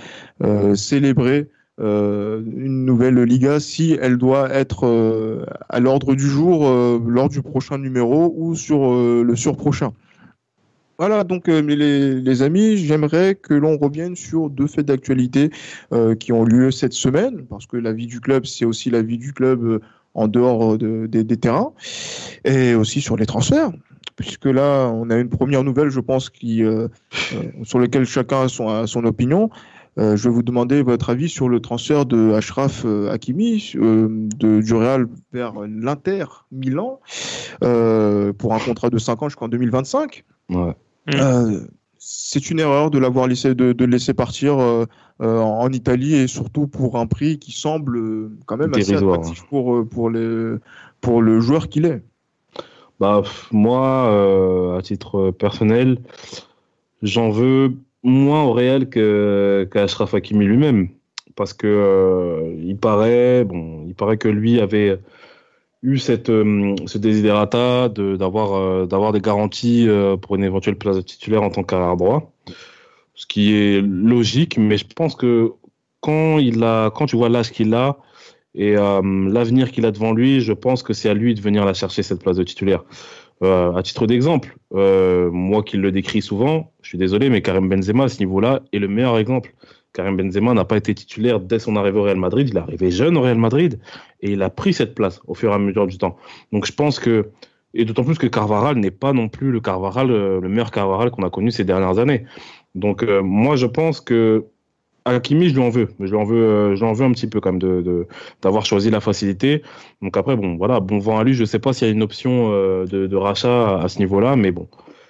euh, célébrer euh, une nouvelle Liga si elle doit être à l'ordre du jour lors du prochain numéro ou sur le surprochain. Voilà, donc les, les, amis, j'aimerais que l'on revienne sur deux faits d'actualité qui ont lieu cette semaine, parce que la vie du club, c'est aussi la vie du club en dehors des terrains et aussi sur les transferts puisque là, on a une première nouvelle, je pense, qui, euh, euh, sur laquelle chacun a son, opinion. Euh, je vais vous demander votre avis sur le transfert de Ashraf Hakimi de, du Real vers l'Inter Milan pour un contrat de 5 ans jusqu'en 2025. Ouais c'est une erreur de l'avoir laissé de, laisser partir euh, euh, en Italie et surtout pour un prix qui semble euh, quand même assez attractif pour pour pour le joueur qu'il est. Bah moi à titre personnel, j'en veux moins au Real qu'à Ashraf Hakimi lui-même. Parce que il paraît bon, il paraît que lui avait eu cette, euh, ce desiderata d'avoir euh, d'avoir des garanties euh, pour une éventuelle place de titulaire en tant qu'arrière droit, ce qui est logique, mais je pense que quand il a quand tu vois l'âge qu'il a et l'avenir qu'il a devant lui, je pense que c'est à lui de venir la chercher cette place de titulaire. à titre d'exemple, moi qui le décris souvent, je suis désolé, mais Karim Benzema à ce niveau-là est le meilleur exemple. Karim Benzema n'a pas été titulaire dès son arrivée au Real Madrid. Il est arrivé jeune au Real Madrid et il a pris cette place au fur et à mesure du temps. Donc je pense que, et d'autant plus que Carvaral n'est pas non plus le Carvaral, euh, le meilleur Carvaral qu'on a connu ces dernières années. Donc euh, moi je pense que Hakimi, je lui en veux. Je lui en veux, euh, je lui en veux un petit peu quand même de, d'avoir choisi la facilité. Donc après, bon, voilà, bon vent à lui. Je ne sais pas s'il y a une option de, de, rachat à ce niveau-là, mais bon,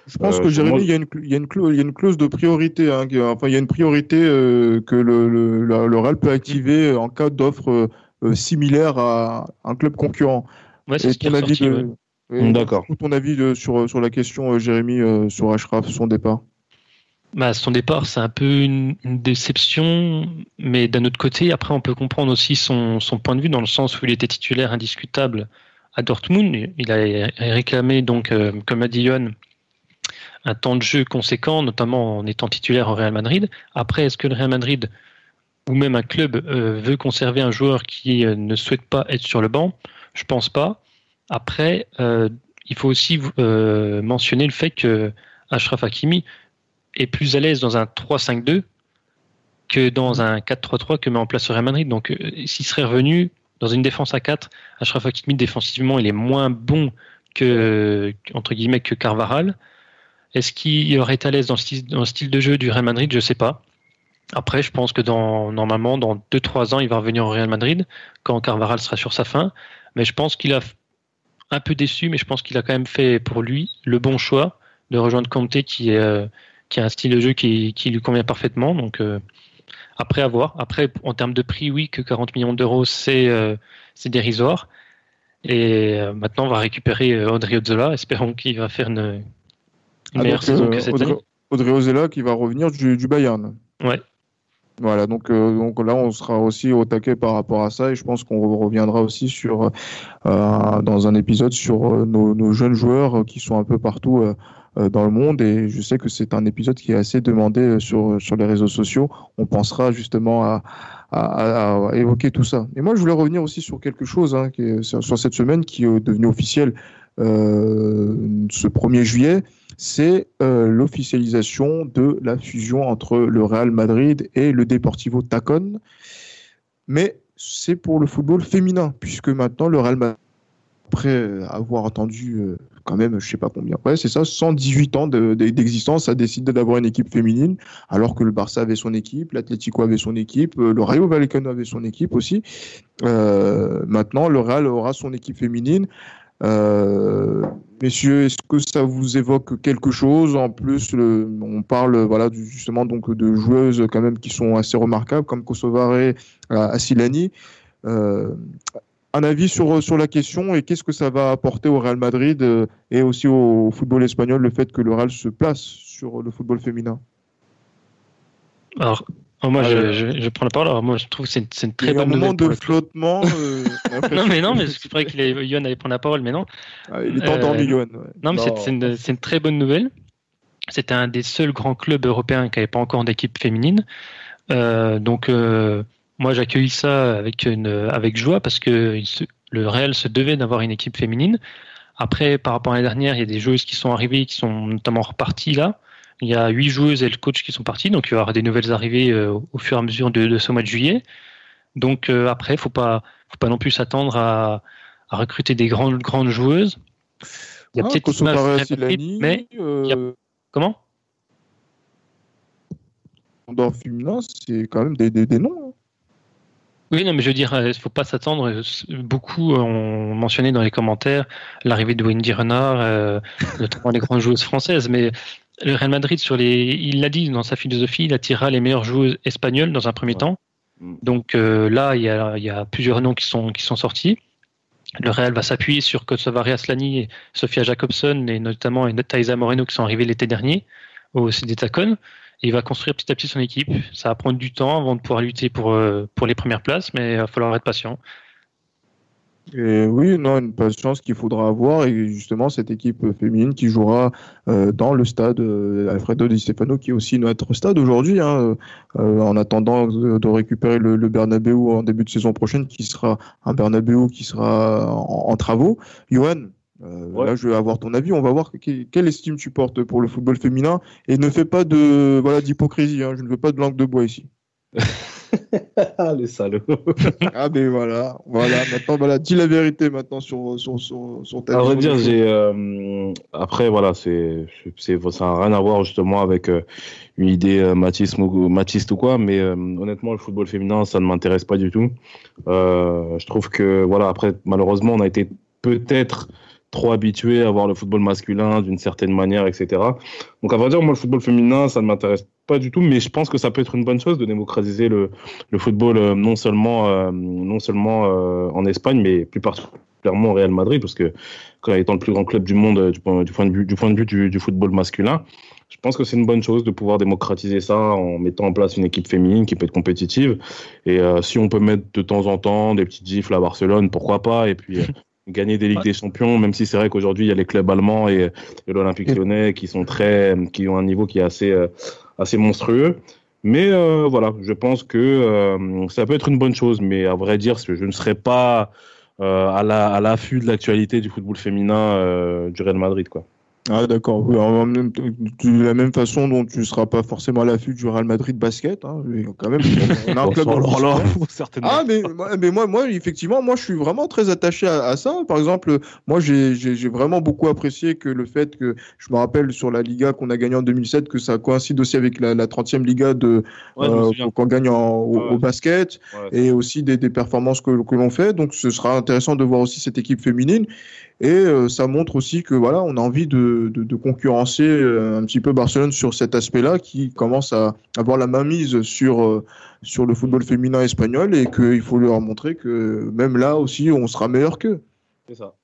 je pense euh, que Jérémy, il y, a une, il, y a une clause, il y a une clause de priorité. Hein, enfin, il y a une priorité euh, que le, le, le, Real peut activer en cas d'offre euh, similaire à un club concurrent. Ouais, c'est ce ton avis de, D'accord. Ton avis sur, sur la question, Jérémy, sur Ashraf, son départ? Bah, son départ, c'est un peu une, déception, mais d'un autre côté, après, on peut comprendre aussi son, son, point de vue dans le sens où il était titulaire indiscutable à Dortmund. Il a réclamé, donc, comme a dit Johan, un temps de jeu conséquent, notamment en étant titulaire au Real Madrid. Après, est-ce que le Real Madrid ou même un club euh, veut conserver un joueur qui euh, ne souhaite pas être sur le banc? Je pense pas. Après, euh, il faut aussi mentionner le fait que Ashraf Hakimi est plus à l'aise dans un 3-5-2 que dans un 4-3-3 que met en place le Real Madrid. Donc, s'il serait revenu dans une défense à 4, Ashraf Hakimi défensivement, il est moins bon que entre guillemets que Carvaral. Est-ce qu'il aurait été à l'aise dans, le style de jeu du Real Madrid? Je ne sais pas. Après, je pense que normalement, dans 2-3 ans, il va revenir au Real Madrid quand Carvaral sera sur sa fin. Mais je pense qu'il a un peu déçu, mais je pense qu'il a quand même fait pour lui le bon choix de rejoindre Conte qui, est, euh, qui a un style de jeu qui, lui convient parfaitement. Donc, euh, après, à voir. Après, en termes de prix, oui, que 40 millions d'euros, c'est euh, dérisoire. Et maintenant, on va récupérer Audrey Ozzola. Espérons qu'il va faire une, ah, euh, Audrey, Ozela qui va revenir du, Bayern. Ouais. Voilà, donc, euh, donc là, on sera aussi au taquet par rapport à ça et je pense qu'on reviendra aussi sur, euh, dans un épisode sur nos, jeunes joueurs qui sont un peu partout dans le monde et je sais que c'est un épisode qui est assez demandé sur, sur les réseaux sociaux. On pensera justement à, à, évoquer tout ça. Et moi, je voulais revenir aussi sur quelque chose hein, sur, cette semaine qui est devenu officiel euh, ce 1er juillet, c'est euh, l'officialisation de la fusion entre le Real Madrid et le Deportivo Tacon. Mais c'est pour le football féminin, puisque maintenant le Real Madrid, après avoir entendu euh, quand même, je sais pas combien, ouais, c'est ça, 118 ans d'existence, a décidé d'avoir une équipe féminine, alors que le Barça avait son équipe, l'Atlético avait son équipe, le Rayo Vallecano avait son équipe aussi. maintenant, le Real aura son équipe féminine euh, messieurs, est-ce que ça vous évoque quelque chose? En plus, on parle voilà justement donc de joueuses quand même qui sont assez remarquables comme Kosovare, Asilani. Euh, un avis sur sur la question et qu'est-ce que ça va apporter au Real Madrid euh, et aussi au football espagnol le fait que le Real se place sur le football féminin? Alors, Oh, moi, je, je, je, prends la parole. Alors, moi, je trouve que c'est une, très bonne nouvelle. Il y a un moment de flottement. Euh, non, mais non, mais c'est vrai que Yohan allait prendre la parole, mais non. Ah, il est endormi, euh, Yohan. Non, mais c'est une, une, très bonne nouvelle. C'était un des seuls grands clubs européens qui n'avait pas encore d'équipe féminine. Euh, donc, euh, moi, j'accueille ça avec, une, avec joie parce que le Real se devait d'avoir une équipe féminine. Après, par rapport à l'année dernière, il y a des joueuses qui sont arrivées, qui sont notamment reparties là. Il y a huit joueuses et le coach qui sont partis, donc il y aura des nouvelles arrivées euh, au fur et à mesure de, ce mois de juillet. Donc euh, après, faut pas, faut pas non plus s'attendre à, recruter des grandes, grandes joueuses. Il y a ah, peut-être mais euh, comment? Dans féminin, c'est quand même des, des, noms. Oui, non, mais je veux dire, il ne faut pas s'attendre. Beaucoup ont mentionné dans les commentaires l'arrivée de Wendy Renard, notamment les grandes joueuses françaises, mais le Real Madrid, sur les, il l'a dit dans sa philosophie, il attirera les meilleures joueuses espagnoles dans un premier temps. Mm. Donc euh, là, il y, a, il y, a, plusieurs noms qui sont, qui sont sortis. Le Real va s'appuyer sur Kosovari Aslani et Sofia Jacobson, et notamment et Thaisa Moreno qui sont arrivés l'été dernier au CD Tacon. Il va construire petit à petit son équipe. Ça va prendre du temps avant de pouvoir lutter pour, euh, pour les premières places, mais il va falloir être patient. Et oui, non, une patience qu'il faudra avoir et justement cette équipe féminine qui jouera euh, dans le stade euh, Alfredo Di Stefano qui est aussi notre stade aujourd'hui hein, en attendant de, récupérer le, le, Bernabeu en début de saison prochaine qui sera un Bernabeu qui sera en, travaux. Johan, là je vais avoir ton avis, on va voir quelle estime tu portes pour le football féminin et ne fais pas de voilà d'hypocrisie, hein, je ne veux pas de langue de bois ici. Ah, les salauds. ah, mais voilà, voilà. Maintenant, voilà, dis la vérité maintenant sur, sur, sur, sur ta. À vrai dire, j'ai. Euh, après, voilà, c'est, c'est, ça n'a rien à voir justement avec euh, une idée euh, machiste, ou quoi, mais honnêtement, le football féminin, ça ne m'intéresse pas du tout. je trouve que, voilà, après, malheureusement, on a été peut-être trop habitué à voir le football masculin d'une certaine manière, etc. Donc à vrai dire, moi, le football féminin, ça ne m'intéresse pas du tout, mais je pense que ça peut être une bonne chose de démocratiser le, le football euh, non seulement, euh, non seulement euh, en Espagne, mais plus particulièrement au Real Madrid, parce que étant le plus grand club du monde du point, du point de vue, du, football masculin, je pense que c'est une bonne chose de pouvoir démocratiser ça en mettant en place une équipe féminine qui peut être compétitive. Et si on peut mettre de temps en temps des petites gifles à Barcelone, pourquoi pas Et puis gagner des Ligues des Champions, même si c'est vrai qu'aujourd'hui il y a les clubs allemands et, l'Olympique Lyonnais qui sont très, qui ont un niveau qui est assez, euh, assez monstrueux. Mais euh, voilà, je pense que euh, ça peut être une bonne chose, mais à vrai dire, je ne serais pas à l'affût de l'actualité du football féminin du Real Madrid, quoi. Ah d'accord, de la même façon dont tu ne seras pas forcément à l'affût du Real Madrid basket, hein, quand même, on a un club certainement. Ah mais, mais moi, moi, effectivement, moi je suis vraiment très attaché à, ça. Par exemple, moi j'ai vraiment beaucoup apprécié que le fait que, je me rappelle sur la Liga qu'on a gagné en 2007, que ça coïncide aussi avec la, 30e Liga de euh, qu'on gagne au, basket et aussi des, des performances que, que l'on fait. Donc ce sera intéressant de voir aussi cette équipe féminine. Et euh, ça montre aussi que voilà, on a envie de, de, de concurrencer euh, un petit peu Barcelone sur cet aspect-là, qui commence à avoir la mainmise sur euh, sur le football féminin espagnol et qu'il faut leur montrer que même là aussi, on sera meilleur qu'eux. C'est ça.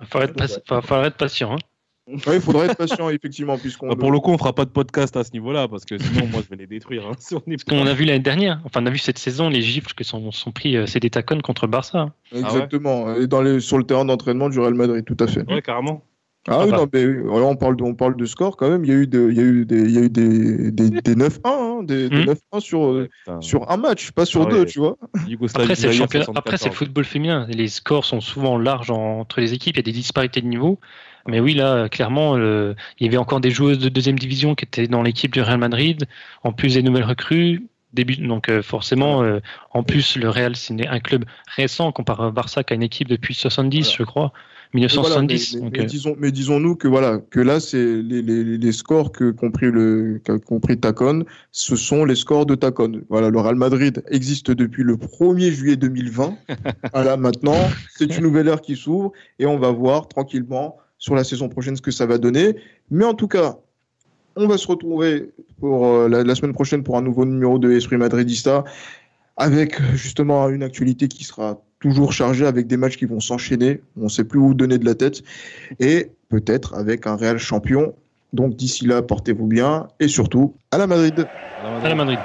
Il faudrait être, être patient. Hein. Oui, il faudrait être patient, effectivement. puisqu'on bah, pour le coup, on fera pas de podcast à ce niveau-là, parce que sinon, moi, je vais les détruire. Hein, parce qu'on a vu l'année dernière, enfin, on a vu cette saison, les gifles que sont, sont pris, euh, c'est des tacons contre Barça. Exactement, et dans les, sur le terrain d'entraînement du Real Madrid, tout à fait. Ouais, carrément. Ah oui, non, mais on parle, de, on parle de score quand même. Il y a eu, de, il y a eu des, il y a eu des, des, des 9-1, hein, des, des 9-1 hmm. sur, sur un match, pas sur ah deux, tu vois. Après, c'est le, Après, c'est le football féminin. Les scores sont souvent larges entre les équipes. Il y a des disparités de niveau. Mais oui, là, clairement, il y avait encore des joueuses de deuxième division qui étaient dans l'équipe du Real Madrid. En plus des nouvelles recrues. Début, donc euh, forcément, euh, en plus, le Real, c'est un club récent comparé à Barça, qui a une équipe depuis 70, je crois. 1970. mais, euh, disons, mais disons-nous que voilà, que là, c'est les, les, les, scores que compris le qu'a compris Tacon, ce sont les scores de Tacon. Voilà, le Real Madrid existe depuis le 1er juillet 2020. voilà, maintenant, c'est une nouvelle ère qui s'ouvre et on va voir tranquillement sur la saison prochaine ce que ça va donner. Mais en tout cas, on va se retrouver pour euh, la, semaine prochaine pour un nouveau numéro de Esprit Madridista avec justement une actualité qui sera toujours chargée avec des matchs qui vont s'enchaîner. On ne sait plus où donner de la tête et peut-être avec un réel champion. Donc d'ici là, portez-vous bien et surtout à la Madrid. À la Madrid.